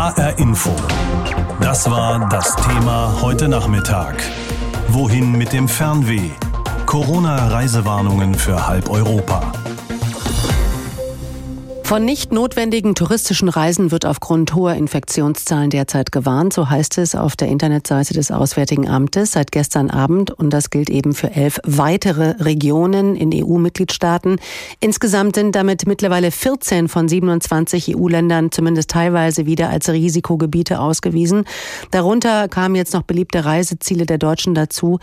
HR Info. Das war das Thema heute Nachmittag. Wohin mit dem Fernweh? Corona-Reisewarnungen für halb Europa. Von nicht notwendigen touristischen Reisen wird aufgrund hoher Infektionszahlen derzeit gewarnt, so heißt es auf der Internetseite des Auswärtigen Amtes seit gestern Abend. Und das gilt eben für elf weitere Regionen in EU-Mitgliedstaaten. Insgesamt sind damit mittlerweile 14 von 27 EU-Ländern zumindest teilweise wieder als Risikogebiete ausgewiesen. Darunter kamen jetzt noch beliebte Reiseziele der Deutschen dazu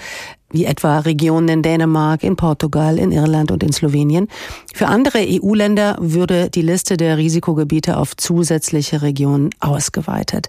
wie etwa Regionen in Dänemark, in Portugal, in Irland und in Slowenien. Für andere EU-Länder würde die Liste der Risikogebiete auf zusätzliche Regionen ausgeweitet.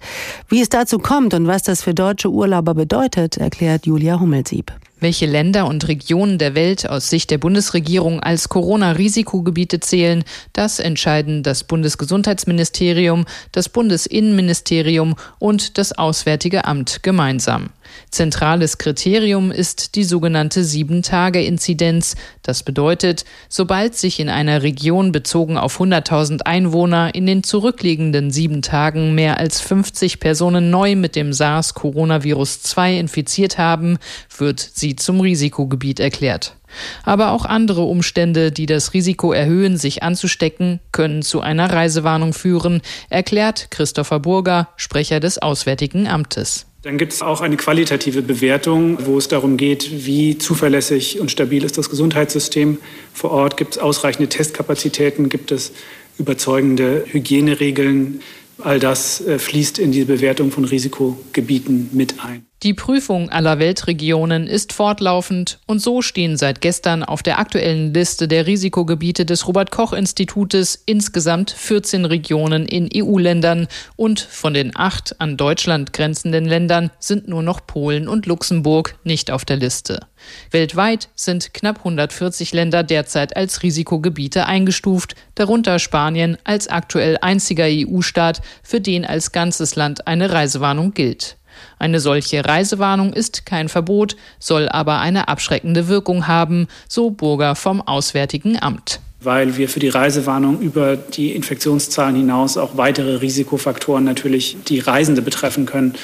Wie es dazu kommt und was das für deutsche Urlauber bedeutet, erklärt Julia Hummelsieb. Welche Länder und Regionen der Welt aus Sicht der Bundesregierung als Corona-Risikogebiete zählen, das entscheiden das Bundesgesundheitsministerium, das Bundesinnenministerium und das Auswärtige Amt gemeinsam. Zentrales Kriterium ist die sogenannte Sieben-Tage-Inzidenz. Das bedeutet, sobald sich in einer Region bezogen auf 100.000 Einwohner in den zurückliegenden sieben Tagen mehr als 50 Personen neu mit dem SARS-Coronavirus 2 infiziert haben, wird sie zum Risikogebiet erklärt. Aber auch andere Umstände, die das Risiko erhöhen, sich anzustecken, können zu einer Reisewarnung führen, erklärt Christopher Burger, Sprecher des Auswärtigen Amtes. Dann gibt es auch eine qualitative Bewertung, wo es darum geht, wie zuverlässig und stabil ist das Gesundheitssystem vor Ort. Gibt es ausreichende Testkapazitäten? Gibt es überzeugende Hygieneregeln? All das äh, fließt in die Bewertung von Risikogebieten mit ein. Die Prüfung aller Weltregionen ist fortlaufend und so stehen seit gestern auf der aktuellen Liste der Risikogebiete des Robert Koch Institutes insgesamt 14 Regionen in EU-Ländern und von den acht an Deutschland grenzenden Ländern sind nur noch Polen und Luxemburg nicht auf der Liste. Weltweit sind knapp 140 Länder derzeit als Risikogebiete eingestuft, darunter Spanien als aktuell einziger EU-Staat, für den als ganzes Land eine Reisewarnung gilt. Eine solche Reisewarnung ist kein Verbot, soll aber eine abschreckende Wirkung haben, so Burger vom Auswärtigen Amt weil wir für die Reisewarnung über die Infektionszahlen hinaus auch weitere Risikofaktoren natürlich, die Reisende betreffen können,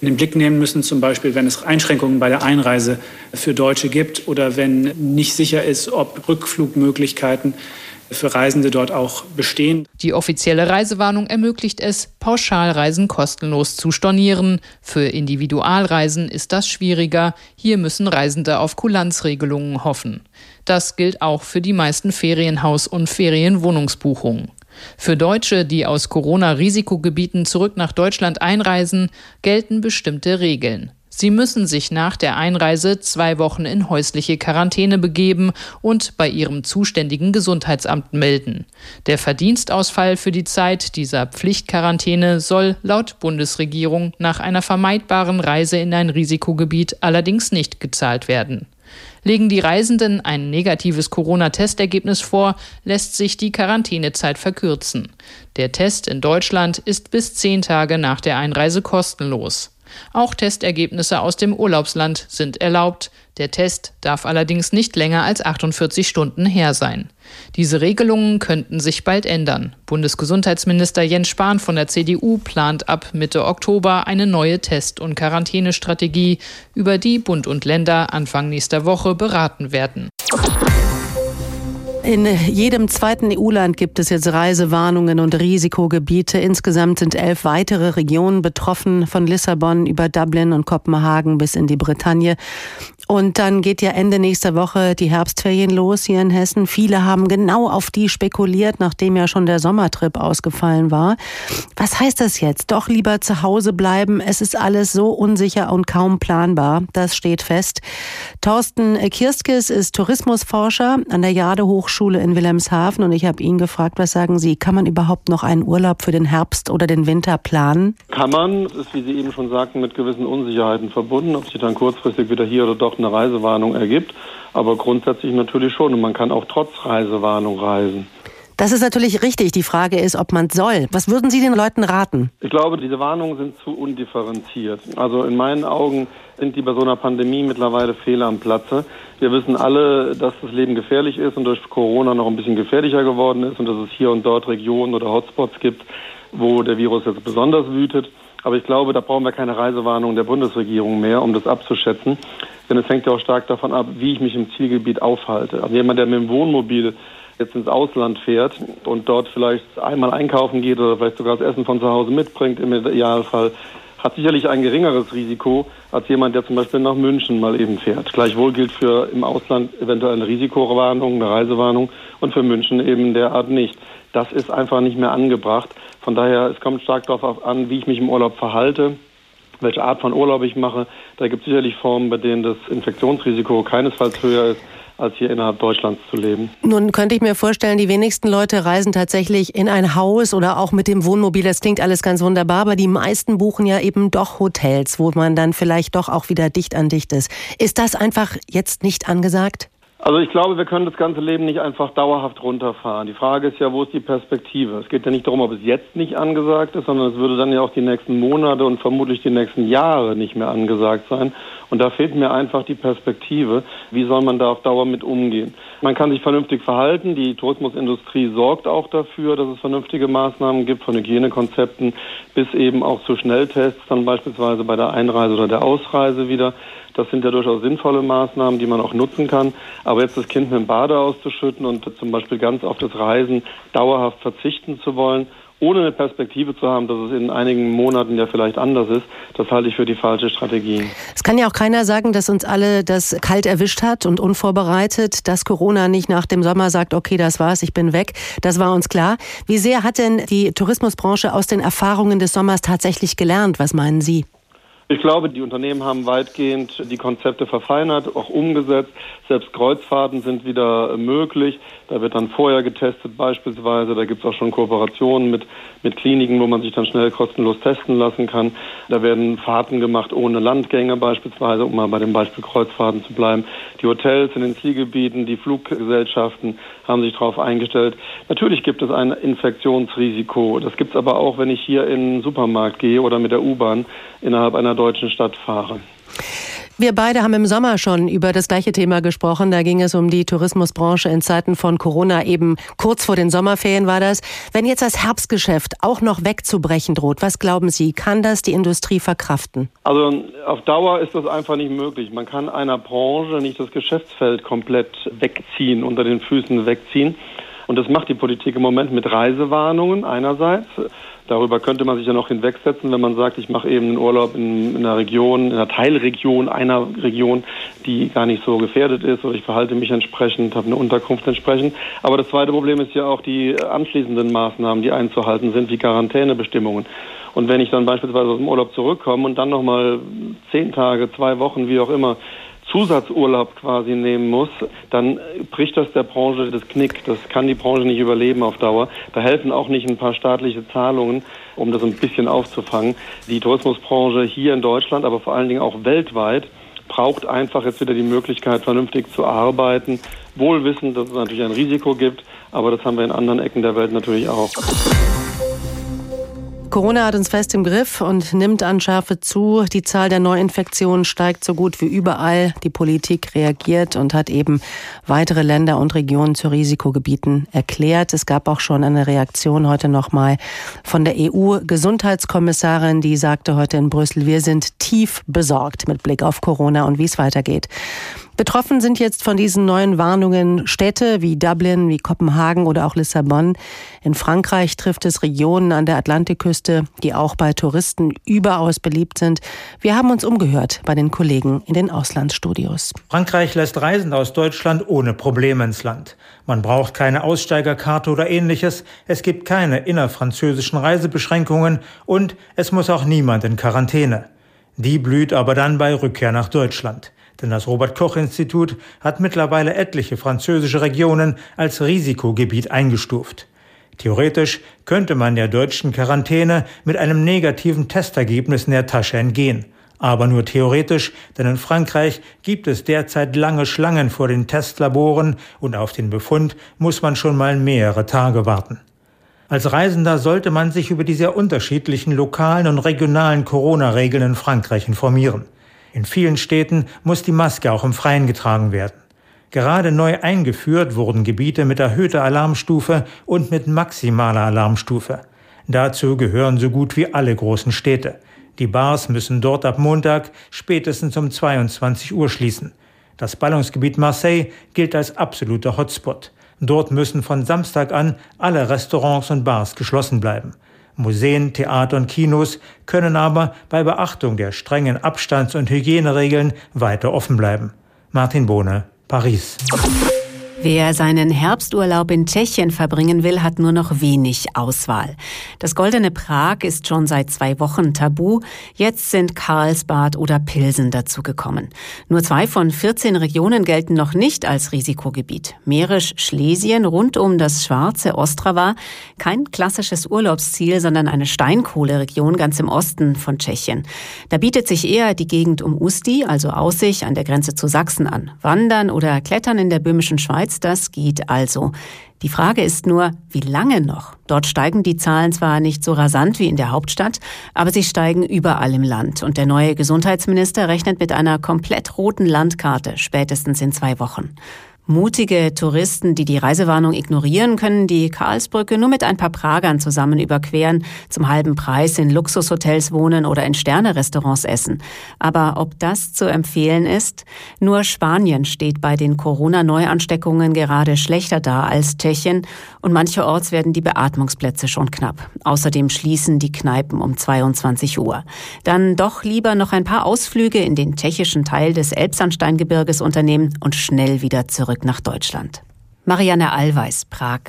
in den Blick nehmen müssen. Zum Beispiel, wenn es Einschränkungen bei der Einreise für Deutsche gibt oder wenn nicht sicher ist, ob Rückflugmöglichkeiten für Reisende dort auch bestehen. Die offizielle Reisewarnung ermöglicht es, Pauschalreisen kostenlos zu stornieren. Für Individualreisen ist das schwieriger. Hier müssen Reisende auf Kulanzregelungen hoffen. Das gilt auch für die meisten Ferienhaus- und Ferienwohnungsbuchungen. Für Deutsche, die aus Corona-Risikogebieten zurück nach Deutschland einreisen, gelten bestimmte Regeln. Sie müssen sich nach der Einreise zwei Wochen in häusliche Quarantäne begeben und bei ihrem zuständigen Gesundheitsamt melden. Der Verdienstausfall für die Zeit dieser Pflichtquarantäne soll laut Bundesregierung nach einer vermeidbaren Reise in ein Risikogebiet allerdings nicht gezahlt werden. Legen die Reisenden ein negatives Corona-Testergebnis vor, lässt sich die Quarantänezeit verkürzen. Der Test in Deutschland ist bis zehn Tage nach der Einreise kostenlos. Auch Testergebnisse aus dem Urlaubsland sind erlaubt. Der Test darf allerdings nicht länger als 48 Stunden her sein. Diese Regelungen könnten sich bald ändern. Bundesgesundheitsminister Jens Spahn von der CDU plant ab Mitte Oktober eine neue Test- und Quarantänestrategie, über die Bund und Länder Anfang nächster Woche beraten werden. In jedem zweiten EU-Land gibt es jetzt Reisewarnungen und Risikogebiete. Insgesamt sind elf weitere Regionen betroffen, von Lissabon über Dublin und Kopenhagen bis in die Bretagne. Und dann geht ja Ende nächster Woche die Herbstferien los hier in Hessen. Viele haben genau auf die spekuliert, nachdem ja schon der Sommertrip ausgefallen war. Was heißt das jetzt? Doch lieber zu Hause bleiben. Es ist alles so unsicher und kaum planbar. Das steht fest. Thorsten Kirskis ist Tourismusforscher an der Jade in Wilhelmshaven und ich habe ihn gefragt, was sagen Sie, kann man überhaupt noch einen Urlaub für den Herbst oder den Winter planen? Kann man. Das ist, wie Sie eben schon sagten, mit gewissen Unsicherheiten verbunden, ob sich dann kurzfristig wieder hier oder dort eine Reisewarnung ergibt. Aber grundsätzlich natürlich schon. Und man kann auch trotz Reisewarnung reisen. Das ist natürlich richtig. Die Frage ist, ob man soll. Was würden Sie den Leuten raten? Ich glaube, diese Warnungen sind zu undifferenziert. Also in meinen Augen sind die bei so einer Pandemie mittlerweile Fehler am Platze. Wir wissen alle, dass das Leben gefährlich ist und durch Corona noch ein bisschen gefährlicher geworden ist und dass es hier und dort Regionen oder Hotspots gibt, wo der Virus jetzt besonders wütet. Aber ich glaube, da brauchen wir keine Reisewarnung der Bundesregierung mehr, um das abzuschätzen. Denn es hängt ja auch stark davon ab, wie ich mich im Zielgebiet aufhalte. Also jemand, der mit dem Wohnmobil jetzt ins Ausland fährt und dort vielleicht einmal einkaufen geht oder vielleicht sogar das Essen von zu Hause mitbringt im Idealfall, hat sicherlich ein geringeres Risiko als jemand, der zum Beispiel nach München mal eben fährt. Gleichwohl gilt für im Ausland eventuell eine Risikowarnung, eine Reisewarnung und für München eben derart nicht. Das ist einfach nicht mehr angebracht. Von daher, es kommt stark darauf an, wie ich mich im Urlaub verhalte, welche Art von Urlaub ich mache. Da gibt es sicherlich Formen, bei denen das Infektionsrisiko keinesfalls höher ist als hier innerhalb Deutschlands zu leben. Nun könnte ich mir vorstellen, die wenigsten Leute reisen tatsächlich in ein Haus oder auch mit dem Wohnmobil. Das klingt alles ganz wunderbar, aber die meisten buchen ja eben doch Hotels, wo man dann vielleicht doch auch wieder dicht an dicht ist. Ist das einfach jetzt nicht angesagt? Also ich glaube, wir können das ganze Leben nicht einfach dauerhaft runterfahren. Die Frage ist ja, wo ist die Perspektive? Es geht ja nicht darum, ob es jetzt nicht angesagt ist, sondern es würde dann ja auch die nächsten Monate und vermutlich die nächsten Jahre nicht mehr angesagt sein. Und da fehlt mir einfach die Perspektive. Wie soll man da auf Dauer mit umgehen? Man kann sich vernünftig verhalten. Die Tourismusindustrie sorgt auch dafür, dass es vernünftige Maßnahmen gibt, von Hygienekonzepten bis eben auch zu Schnelltests, dann beispielsweise bei der Einreise oder der Ausreise wieder. Das sind ja durchaus sinnvolle Maßnahmen, die man auch nutzen kann. Aber jetzt das Kind mit dem Bade auszuschütten und zum Beispiel ganz auf das Reisen dauerhaft verzichten zu wollen, ohne eine Perspektive zu haben, dass es in einigen Monaten ja vielleicht anders ist, das halte ich für die falsche Strategie. Es kann ja auch keiner sagen, dass uns alle das kalt erwischt hat und unvorbereitet, dass Corona nicht nach dem Sommer sagt, okay, das war's, ich bin weg. Das war uns klar. Wie sehr hat denn die Tourismusbranche aus den Erfahrungen des Sommers tatsächlich gelernt? Was meinen Sie? Ich glaube, die Unternehmen haben weitgehend die Konzepte verfeinert, auch umgesetzt. Selbst Kreuzfahrten sind wieder möglich. Da wird dann vorher getestet beispielsweise. Da gibt es auch schon Kooperationen mit, mit Kliniken, wo man sich dann schnell kostenlos testen lassen kann. Da werden Fahrten gemacht ohne Landgänge beispielsweise, um mal bei dem Beispiel Kreuzfahrten zu bleiben. Die Hotels in den Zielgebieten, die Fluggesellschaften haben sich darauf eingestellt. Natürlich gibt es ein Infektionsrisiko. Das gibt es aber auch, wenn ich hier in den Supermarkt gehe oder mit der U-Bahn innerhalb einer deutschen Stadt fahre. Wir beide haben im Sommer schon über das gleiche Thema gesprochen. Da ging es um die Tourismusbranche in Zeiten von Corona, eben kurz vor den Sommerferien war das. Wenn jetzt das Herbstgeschäft auch noch wegzubrechen droht, was glauben Sie, kann das die Industrie verkraften? Also auf Dauer ist das einfach nicht möglich. Man kann einer Branche nicht das Geschäftsfeld komplett wegziehen, unter den Füßen wegziehen. Und das macht die Politik im Moment mit Reisewarnungen einerseits. Darüber könnte man sich ja noch hinwegsetzen, wenn man sagt, ich mache eben einen Urlaub in, in einer Region, in einer Teilregion einer Region, die gar nicht so gefährdet ist oder ich verhalte mich entsprechend, habe eine Unterkunft entsprechend. Aber das zweite Problem ist ja auch die anschließenden Maßnahmen, die einzuhalten sind, wie Quarantänebestimmungen. Und wenn ich dann beispielsweise aus dem Urlaub zurückkomme und dann nochmal zehn Tage, zwei Wochen, wie auch immer, Zusatzurlaub quasi nehmen muss, dann bricht das der Branche das Knick. Das kann die Branche nicht überleben auf Dauer. Da helfen auch nicht ein paar staatliche Zahlungen, um das ein bisschen aufzufangen. Die Tourismusbranche hier in Deutschland, aber vor allen Dingen auch weltweit, braucht einfach jetzt wieder die Möglichkeit, vernünftig zu arbeiten. Wohl wissend, dass es natürlich ein Risiko gibt, aber das haben wir in anderen Ecken der Welt natürlich auch. Corona hat uns fest im Griff und nimmt an Schärfe zu. Die Zahl der Neuinfektionen steigt so gut wie überall. Die Politik reagiert und hat eben weitere Länder und Regionen zu Risikogebieten erklärt. Es gab auch schon eine Reaktion heute nochmal von der EU-Gesundheitskommissarin, die sagte heute in Brüssel, wir sind tief besorgt mit Blick auf Corona und wie es weitergeht. Betroffen sind jetzt von diesen neuen Warnungen Städte wie Dublin, wie Kopenhagen oder auch Lissabon. In Frankreich trifft es Regionen an der Atlantikküste, die auch bei Touristen überaus beliebt sind. Wir haben uns umgehört bei den Kollegen in den Auslandsstudios. Frankreich lässt Reisende aus Deutschland ohne Probleme ins Land. Man braucht keine Aussteigerkarte oder ähnliches. Es gibt keine innerfranzösischen Reisebeschränkungen und es muss auch niemand in Quarantäne. Die blüht aber dann bei Rückkehr nach Deutschland. Denn das Robert Koch Institut hat mittlerweile etliche französische Regionen als Risikogebiet eingestuft. Theoretisch könnte man der deutschen Quarantäne mit einem negativen Testergebnis in der Tasche entgehen. Aber nur theoretisch, denn in Frankreich gibt es derzeit lange Schlangen vor den Testlaboren und auf den Befund muss man schon mal mehrere Tage warten. Als Reisender sollte man sich über die sehr unterschiedlichen lokalen und regionalen Corona-Regeln in Frankreich informieren. In vielen Städten muss die Maske auch im Freien getragen werden. Gerade neu eingeführt wurden Gebiete mit erhöhter Alarmstufe und mit maximaler Alarmstufe. Dazu gehören so gut wie alle großen Städte. Die Bars müssen dort ab Montag spätestens um 22 Uhr schließen. Das Ballungsgebiet Marseille gilt als absoluter Hotspot. Dort müssen von Samstag an alle Restaurants und Bars geschlossen bleiben. Museen, Theater und Kinos können aber bei Beachtung der strengen Abstands- und Hygieneregeln weiter offen bleiben. Martin Bohne, Paris. Wer seinen Herbsturlaub in Tschechien verbringen will, hat nur noch wenig Auswahl. Das Goldene Prag ist schon seit zwei Wochen tabu. Jetzt sind Karlsbad oder Pilsen dazugekommen. Nur zwei von 14 Regionen gelten noch nicht als Risikogebiet. Mährisch Schlesien rund um das schwarze Ostrava. Kein klassisches Urlaubsziel, sondern eine Steinkohleregion ganz im Osten von Tschechien. Da bietet sich eher die Gegend um Usti, also Aussich an der Grenze zu Sachsen an. Wandern oder Klettern in der böhmischen Schweiz Schweiz, das geht also. Die Frage ist nur, wie lange noch? Dort steigen die Zahlen zwar nicht so rasant wie in der Hauptstadt, aber sie steigen überall im Land. Und der neue Gesundheitsminister rechnet mit einer komplett roten Landkarte, spätestens in zwei Wochen. Mutige Touristen, die die Reisewarnung ignorieren, können die Karlsbrücke nur mit ein paar Pragern zusammen überqueren, zum halben Preis in Luxushotels wohnen oder in Sternerestaurants essen. Aber ob das zu empfehlen ist? Nur Spanien steht bei den Corona-Neuansteckungen gerade schlechter da als Tschechien und mancherorts werden die Beatmungsplätze schon knapp. Außerdem schließen die Kneipen um 22 Uhr. Dann doch lieber noch ein paar Ausflüge in den tschechischen Teil des Elbsandsteingebirges unternehmen und schnell wieder zurück zurück nach Deutschland. Marianne Allweis, Prag.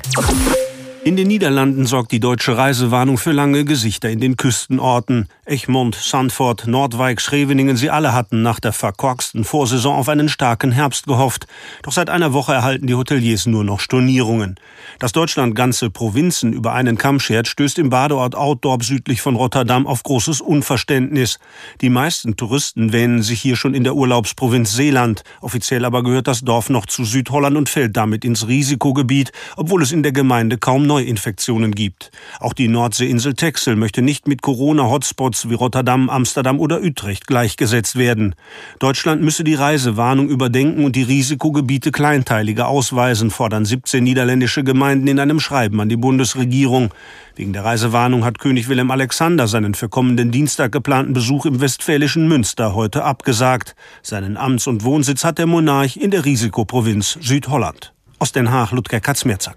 In den Niederlanden sorgt die deutsche Reisewarnung für lange Gesichter in den Küstenorten. Egmont, Sandford, Nordwijk, Schreveningen, sie alle hatten nach der verkorksten Vorsaison auf einen starken Herbst gehofft. Doch seit einer Woche erhalten die Hoteliers nur noch Stornierungen. Dass Deutschland ganze Provinzen über einen Kamm schert, stößt im Badeort Outdorp südlich von Rotterdam auf großes Unverständnis. Die meisten Touristen wähnen sich hier schon in der Urlaubsprovinz Seeland. Offiziell aber gehört das Dorf noch zu Südholland und fällt damit ins Risikogebiet, obwohl es in der Gemeinde kaum Neuinfektionen gibt. Auch die Nordseeinsel Texel möchte nicht mit Corona-Hotspots wie Rotterdam, Amsterdam oder Utrecht gleichgesetzt werden. Deutschland müsse die Reisewarnung überdenken und die Risikogebiete kleinteiliger ausweisen, fordern 17 niederländische Gemeinden in einem Schreiben an die Bundesregierung. Wegen der Reisewarnung hat König Wilhelm Alexander seinen für kommenden Dienstag geplanten Besuch im westfälischen Münster heute abgesagt. Seinen Amts- und Wohnsitz hat der Monarch in der Risikoprovinz Südholland. Aus Den Haag, Ludger Katzmerzak.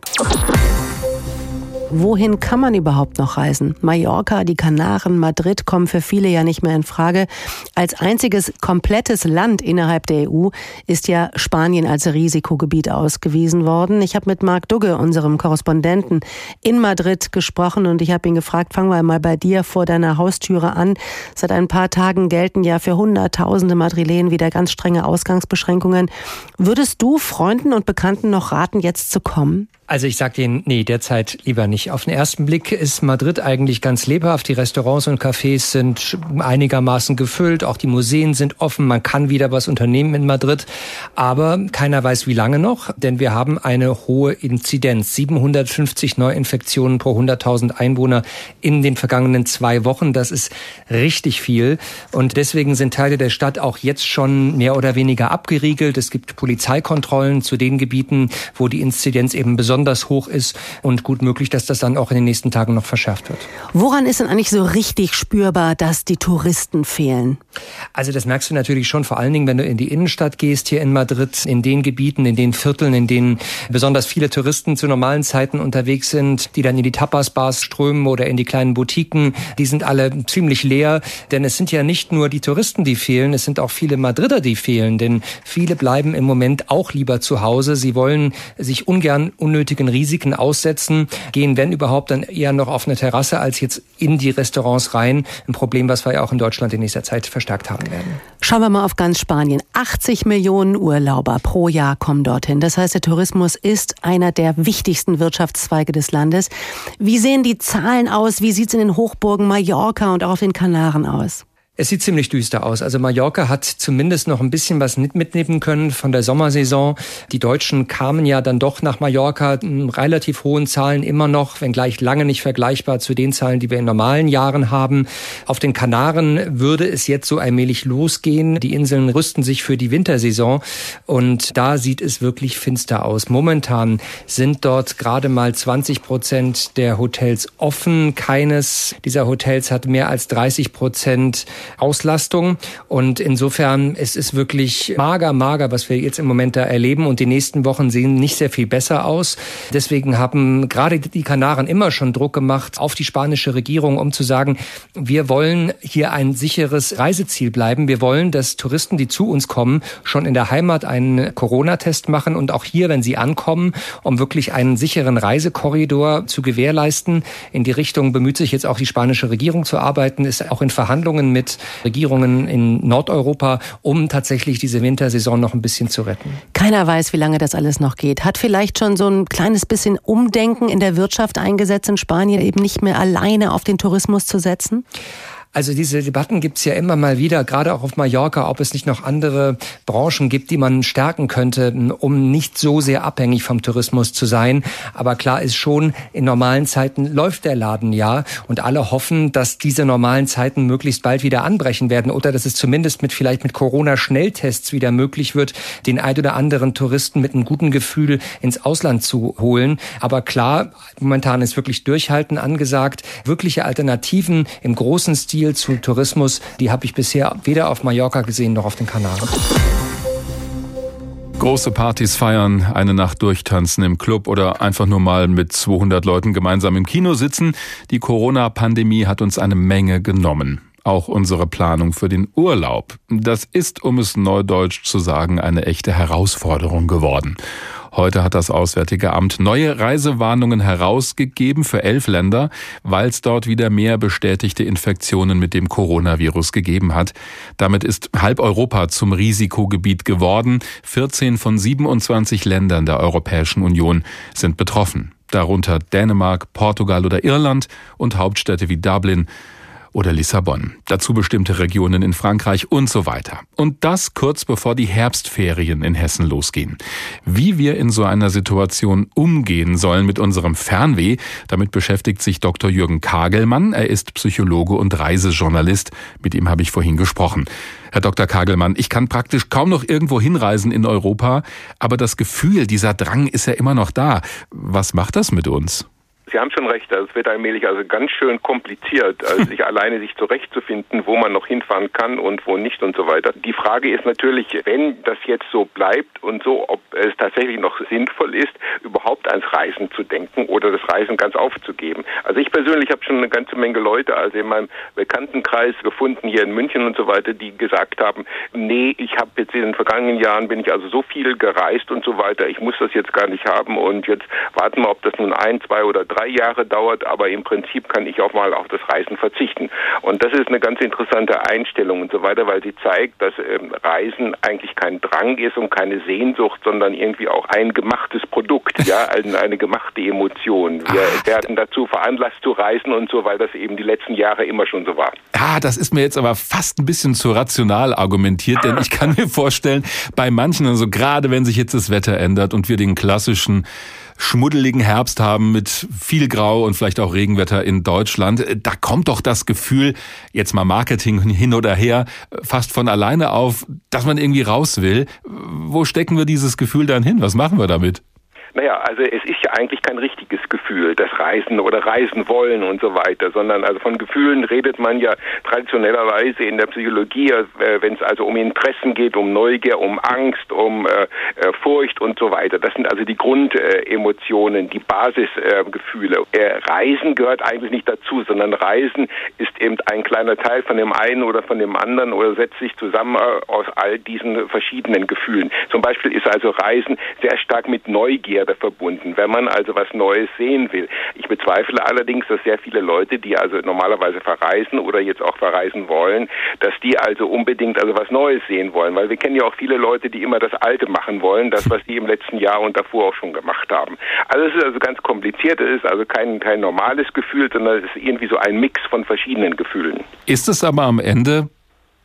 Wohin kann man überhaupt noch reisen? Mallorca, die Kanaren, Madrid kommen für viele ja nicht mehr in Frage. Als einziges komplettes Land innerhalb der EU ist ja Spanien als Risikogebiet ausgewiesen worden. Ich habe mit Marc Dugge, unserem Korrespondenten in Madrid, gesprochen und ich habe ihn gefragt, fangen wir mal bei dir vor deiner Haustüre an. Seit ein paar Tagen gelten ja für Hunderttausende Madrilen wieder ganz strenge Ausgangsbeschränkungen. Würdest du Freunden und Bekannten noch raten, jetzt zu kommen? Also ich sage Ihnen, nee, derzeit lieber nicht. Auf den ersten Blick ist Madrid eigentlich ganz lebhaft. Die Restaurants und Cafés sind einigermaßen gefüllt. Auch die Museen sind offen. Man kann wieder was unternehmen in Madrid. Aber keiner weiß, wie lange noch, denn wir haben eine hohe Inzidenz. 750 Neuinfektionen pro 100.000 Einwohner in den vergangenen zwei Wochen. Das ist richtig viel. Und deswegen sind Teile der Stadt auch jetzt schon mehr oder weniger abgeriegelt. Es gibt Polizeikontrollen zu den Gebieten, wo die Inzidenz eben besonders besonders hoch ist und gut möglich, dass das dann auch in den nächsten Tagen noch verschärft wird. Woran ist denn eigentlich so richtig spürbar, dass die Touristen fehlen? Also das merkst du natürlich schon vor allen Dingen, wenn du in die Innenstadt gehst hier in Madrid, in den Gebieten, in den Vierteln, in denen besonders viele Touristen zu normalen Zeiten unterwegs sind, die dann in die Tapas-Bars strömen oder in die kleinen Boutiquen. Die sind alle ziemlich leer, denn es sind ja nicht nur die Touristen, die fehlen, es sind auch viele Madrider, die fehlen, denn viele bleiben im Moment auch lieber zu Hause. Sie wollen sich ungern unnötig unnötigen Risiken aussetzen, gehen, wenn überhaupt, dann eher noch auf eine Terrasse als jetzt in die Restaurants rein. Ein Problem, was wir ja auch in Deutschland in nächster Zeit verstärkt haben werden. Schauen wir mal auf ganz Spanien. 80 Millionen Urlauber pro Jahr kommen dorthin. Das heißt, der Tourismus ist einer der wichtigsten Wirtschaftszweige des Landes. Wie sehen die Zahlen aus? Wie sieht es in den Hochburgen Mallorca und auch auf den Kanaren aus? Es sieht ziemlich düster aus. Also Mallorca hat zumindest noch ein bisschen was mitnehmen können von der Sommersaison. Die Deutschen kamen ja dann doch nach Mallorca in relativ hohen Zahlen immer noch, wenngleich lange nicht vergleichbar zu den Zahlen, die wir in normalen Jahren haben. Auf den Kanaren würde es jetzt so allmählich losgehen. Die Inseln rüsten sich für die Wintersaison und da sieht es wirklich finster aus. Momentan sind dort gerade mal 20 Prozent der Hotels offen. Keines dieser Hotels hat mehr als 30 Prozent Auslastung. Und insofern es ist wirklich mager, mager, was wir jetzt im Moment da erleben. Und die nächsten Wochen sehen nicht sehr viel besser aus. Deswegen haben gerade die Kanaren immer schon Druck gemacht auf die spanische Regierung, um zu sagen, wir wollen hier ein sicheres Reiseziel bleiben. Wir wollen, dass Touristen, die zu uns kommen, schon in der Heimat einen Corona-Test machen und auch hier, wenn sie ankommen, um wirklich einen sicheren Reisekorridor zu gewährleisten. In die Richtung bemüht sich jetzt auch die spanische Regierung zu arbeiten, ist auch in Verhandlungen mit Regierungen in Nordeuropa, um tatsächlich diese Wintersaison noch ein bisschen zu retten. Keiner weiß, wie lange das alles noch geht. Hat vielleicht schon so ein kleines bisschen Umdenken in der Wirtschaft eingesetzt in Spanien, eben nicht mehr alleine auf den Tourismus zu setzen? Also diese Debatten gibt's ja immer mal wieder, gerade auch auf Mallorca, ob es nicht noch andere Branchen gibt, die man stärken könnte, um nicht so sehr abhängig vom Tourismus zu sein. Aber klar ist schon, in normalen Zeiten läuft der Laden ja und alle hoffen, dass diese normalen Zeiten möglichst bald wieder anbrechen werden oder dass es zumindest mit vielleicht mit Corona-Schnelltests wieder möglich wird, den ein oder anderen Touristen mit einem guten Gefühl ins Ausland zu holen. Aber klar, momentan ist wirklich Durchhalten angesagt. Wirkliche Alternativen im großen Stil Appeal zu Tourismus, die habe ich bisher weder auf Mallorca gesehen noch auf den Kanaren. Große Partys feiern, eine Nacht durchtanzen im Club oder einfach nur mal mit 200 Leuten gemeinsam im Kino sitzen. Die Corona-Pandemie hat uns eine Menge genommen. Auch unsere Planung für den Urlaub. Das ist, um es neudeutsch zu sagen, eine echte Herausforderung geworden. Heute hat das Auswärtige Amt neue Reisewarnungen herausgegeben für elf Länder, weil es dort wieder mehr bestätigte Infektionen mit dem Coronavirus gegeben hat. Damit ist halb Europa zum Risikogebiet geworden. 14 von 27 Ländern der Europäischen Union sind betroffen. Darunter Dänemark, Portugal oder Irland und Hauptstädte wie Dublin, oder Lissabon. Dazu bestimmte Regionen in Frankreich und so weiter. Und das kurz bevor die Herbstferien in Hessen losgehen. Wie wir in so einer Situation umgehen sollen mit unserem Fernweh, damit beschäftigt sich Dr. Jürgen Kagelmann. Er ist Psychologe und Reisejournalist. Mit ihm habe ich vorhin gesprochen. Herr Dr. Kagelmann, ich kann praktisch kaum noch irgendwo hinreisen in Europa, aber das Gefühl, dieser Drang ist ja immer noch da. Was macht das mit uns? Sie haben schon recht, also es wird allmählich also ganz schön kompliziert, also sich alleine sich zurechtzufinden, wo man noch hinfahren kann und wo nicht und so weiter. Die Frage ist natürlich, wenn das jetzt so bleibt und so, ob es tatsächlich noch sinnvoll ist, überhaupt ans Reisen zu denken oder das Reisen ganz aufzugeben. Also ich persönlich habe schon eine ganze Menge Leute, also in meinem Bekanntenkreis gefunden hier in München und so weiter, die gesagt haben, nee, ich habe jetzt in den vergangenen Jahren bin ich also so viel gereist und so weiter, ich muss das jetzt gar nicht haben und jetzt warten wir, ob das nun ein, zwei oder drei drei Jahre dauert, aber im Prinzip kann ich auch mal auf das Reisen verzichten. Und das ist eine ganz interessante Einstellung und so weiter, weil sie zeigt, dass ähm, Reisen eigentlich kein Drang ist und keine Sehnsucht, sondern irgendwie auch ein gemachtes Produkt, ja, eine, eine gemachte Emotion. Wir Ach, werden dazu veranlasst zu reisen und so, weil das eben die letzten Jahre immer schon so war. Ah, das ist mir jetzt aber fast ein bisschen zu rational argumentiert, denn ich kann mir vorstellen, bei manchen, also gerade wenn sich jetzt das Wetter ändert und wir den klassischen schmuddeligen Herbst haben mit viel Grau und vielleicht auch Regenwetter in Deutschland, da kommt doch das Gefühl, jetzt mal Marketing hin oder her, fast von alleine auf, dass man irgendwie raus will. Wo stecken wir dieses Gefühl dann hin? Was machen wir damit? Naja, also es ist ja eigentlich kein richtiges Gefühl, das Reisen oder Reisen wollen und so weiter, sondern also von Gefühlen redet man ja traditionellerweise in der Psychologie, äh, wenn es also um Interessen geht, um Neugier, um Angst, um äh, äh Furcht und so weiter. Das sind also die Grundemotionen, die Basisgefühle. Äh, Reisen gehört eigentlich nicht dazu, sondern Reisen ist eben ein kleiner Teil von dem einen oder von dem anderen oder setzt sich zusammen äh, aus all diesen verschiedenen Gefühlen. Zum Beispiel ist also Reisen sehr stark mit Neugier Neugierde verbunden, wenn man also was Neues sehen will. Ich bezweifle allerdings, dass sehr viele Leute, die also normalerweise verreisen oder jetzt auch verreisen wollen, dass die also unbedingt also was Neues sehen wollen, weil wir kennen ja auch viele Leute, die immer das Alte machen wollen, das, was die im letzten Jahr und davor auch schon gemacht haben. Also es ist also ganz kompliziert, es ist also kein, kein normales Gefühl, sondern es ist irgendwie so ein Mix von verschiedenen Gefühlen. Ist es aber am Ende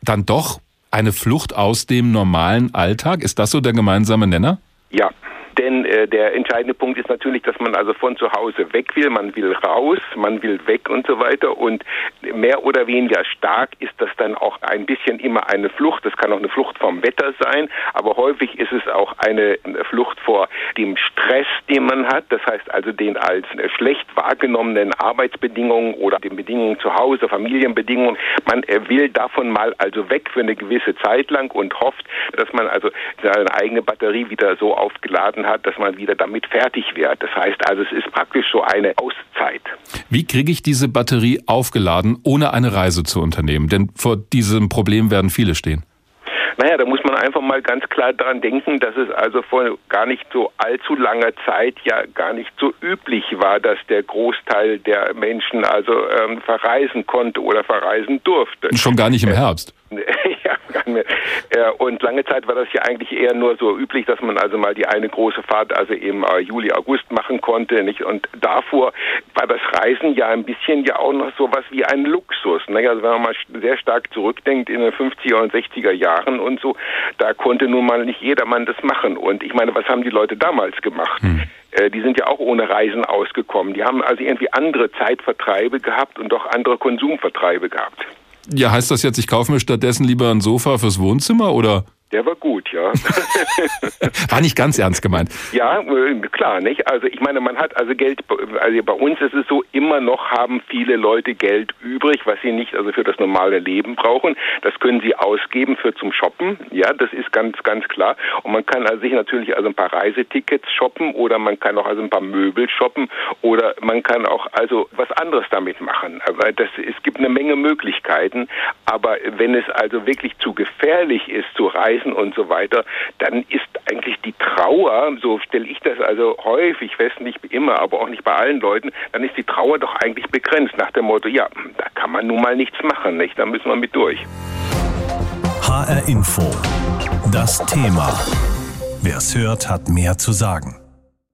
dann doch eine Flucht aus dem normalen Alltag? Ist das so der gemeinsame Nenner? Ja, denn äh, der entscheidende Punkt ist natürlich, dass man also von zu Hause weg will, man will raus, man will weg und so weiter. Und mehr oder weniger stark ist das dann auch ein bisschen immer eine Flucht. Das kann auch eine Flucht vom Wetter sein, aber häufig ist es auch eine Flucht vor dem Stress, den man hat. Das heißt also den als schlecht wahrgenommenen Arbeitsbedingungen oder den Bedingungen zu Hause, Familienbedingungen. Man will davon mal also weg für eine gewisse Zeit lang und hofft, dass man also seine eigene Batterie wieder so aufgeladen hat, dass man wieder damit fertig wird. Das heißt also, es ist praktisch so eine Auszeit. Wie kriege ich diese Batterie aufgeladen, ohne eine Reise zu unternehmen? Denn vor diesem Problem werden viele stehen. Naja, da muss man einfach mal ganz klar daran denken, dass es also vor gar nicht so allzu langer Zeit ja gar nicht so üblich war, dass der Großteil der Menschen also ähm, verreisen konnte oder verreisen durfte. Schon gar nicht im Herbst. ja, gar nicht mehr. Und lange Zeit war das ja eigentlich eher nur so üblich, dass man also mal die eine große Fahrt, also im äh, Juli, August machen konnte. Nicht? Und davor war das Reisen ja ein bisschen ja auch noch so was wie ein Luxus. Nicht? Also wenn man mal sehr stark zurückdenkt in den 50er und 60er Jahren und so, da konnte nun mal nicht jedermann das machen. Und ich meine, was haben die Leute damals gemacht? Hm die sind ja auch ohne Reisen ausgekommen. Die haben also irgendwie andere Zeitvertreibe gehabt und doch andere Konsumvertreibe gehabt. Ja, heißt das jetzt, ich kaufe mir stattdessen lieber ein Sofa fürs Wohnzimmer oder? Der war gut, ja. war nicht ganz ernst gemeint. Ja, äh, klar, nicht? Also ich meine, man hat also Geld, also bei uns ist es so, immer noch haben viele Leute Geld übrig, was sie nicht also für das normale Leben brauchen. Das können sie ausgeben für zum Shoppen, ja, das ist ganz, ganz klar. Und man kann also sich natürlich also ein paar Reisetickets shoppen oder man kann auch also ein paar Möbel shoppen oder man kann auch also was anderes damit machen. Aber das, es gibt eine Menge Möglichkeiten, aber wenn es also wirklich zu gefährlich ist zu reisen, Reisen und so weiter, dann ist eigentlich die Trauer, so stelle ich das also häufig fest, nicht immer, aber auch nicht bei allen Leuten, dann ist die Trauer doch eigentlich begrenzt nach dem Motto, ja, da kann man nun mal nichts machen, nicht? Da müssen wir mit durch. HR Info. Das Thema. Wer es hört, hat mehr zu sagen.